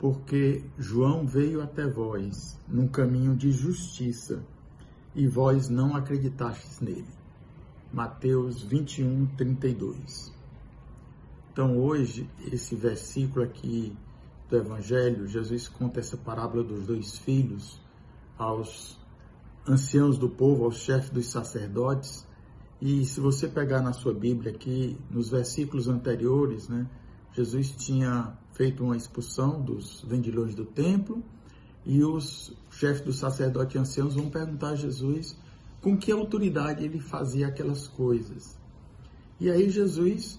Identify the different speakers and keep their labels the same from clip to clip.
Speaker 1: porque João veio até vós num caminho de justiça e vós não acreditastes nele. Mateus 21, 32. Então, hoje, esse versículo aqui do Evangelho, Jesus conta essa parábola dos dois filhos aos anciãos do povo, aos chefes dos sacerdotes. E se você pegar na sua Bíblia aqui, nos versículos anteriores, né, Jesus tinha feito uma expulsão dos vendilhões do templo e os chefes do sacerdote e anciãos vão perguntar a Jesus com que autoridade ele fazia aquelas coisas. E aí Jesus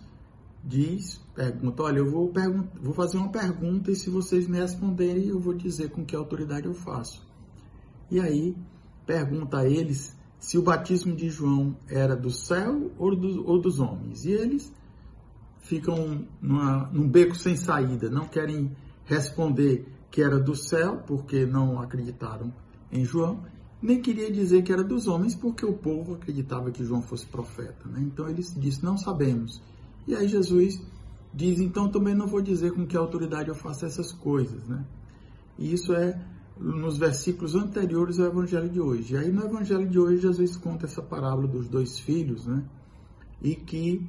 Speaker 1: diz, pergunta, olha, eu vou, vou fazer uma pergunta e se vocês me responderem, eu vou dizer com que autoridade eu faço. E aí pergunta a eles se o batismo de João era do céu ou, do, ou dos homens. E eles ficam numa, num beco sem saída, não querem responder que era do céu, porque não acreditaram em João, nem queria dizer que era dos homens, porque o povo acreditava que João fosse profeta. Né? Então eles disse, não sabemos. E aí Jesus diz, então também não vou dizer com que autoridade eu faço essas coisas. Né? E isso é nos versículos anteriores ao evangelho de hoje. E aí no evangelho de hoje Jesus conta essa parábola dos dois filhos, né? E que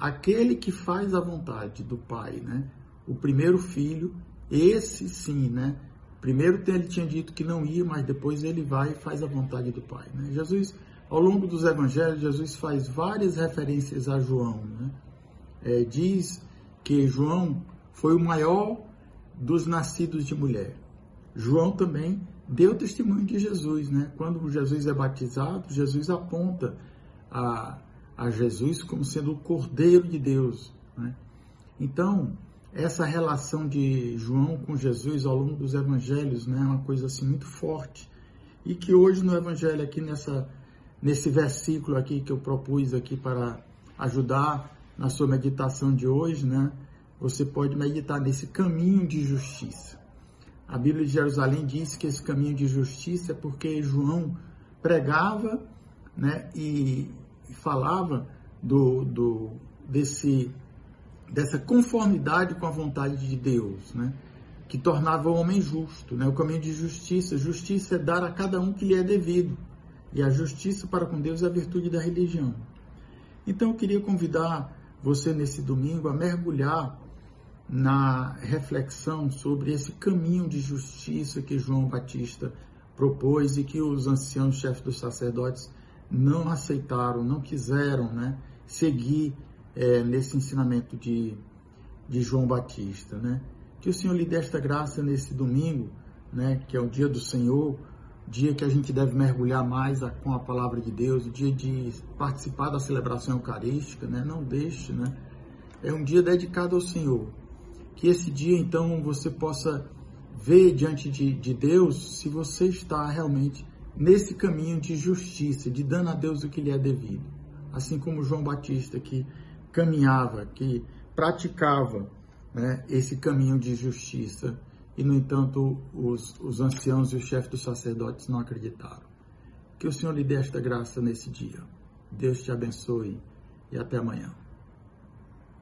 Speaker 1: aquele que faz a vontade do pai, né? O primeiro filho, esse sim, né? Primeiro ele tinha dito que não ia, mas depois ele vai e faz a vontade do pai. Né? Jesus, ao longo dos evangelhos, Jesus faz várias referências a João. Né? É, diz que João foi o maior dos nascidos de mulher. João também deu testemunho de Jesus, né? Quando Jesus é batizado, Jesus aponta a, a Jesus como sendo o Cordeiro de Deus, né? Então, essa relação de João com Jesus ao longo dos evangelhos, né, é uma coisa assim muito forte. E que hoje no evangelho aqui nessa nesse versículo aqui que eu propus aqui para ajudar na sua meditação de hoje, né? Você pode meditar nesse caminho de justiça. A Bíblia de Jerusalém diz que esse caminho de justiça é porque João pregava né, e falava do, do, desse, dessa conformidade com a vontade de Deus, né, que tornava o homem justo. Né, o caminho de justiça. Justiça é dar a cada um que lhe é devido. E a justiça para com Deus é a virtude da religião. Então eu queria convidar você nesse domingo a mergulhar na reflexão sobre esse caminho de justiça que João Batista propôs e que os anciãos chefes dos sacerdotes não aceitaram, não quiseram né, seguir é, nesse ensinamento de, de João Batista. Né? Que o Senhor lhe dê esta graça nesse domingo, né, que é o dia do Senhor, dia que a gente deve mergulhar mais a, com a palavra de Deus, o dia de participar da celebração eucarística, né? não deixe, né? é um dia dedicado ao Senhor que esse dia então você possa ver diante de, de Deus se você está realmente nesse caminho de justiça, de dando a Deus o que lhe é devido. Assim como João Batista que caminhava, que praticava né, esse caminho de justiça e, no entanto, os, os anciãos e os chefes dos sacerdotes não acreditaram. Que o Senhor lhe dê esta graça nesse dia. Deus te abençoe e até amanhã.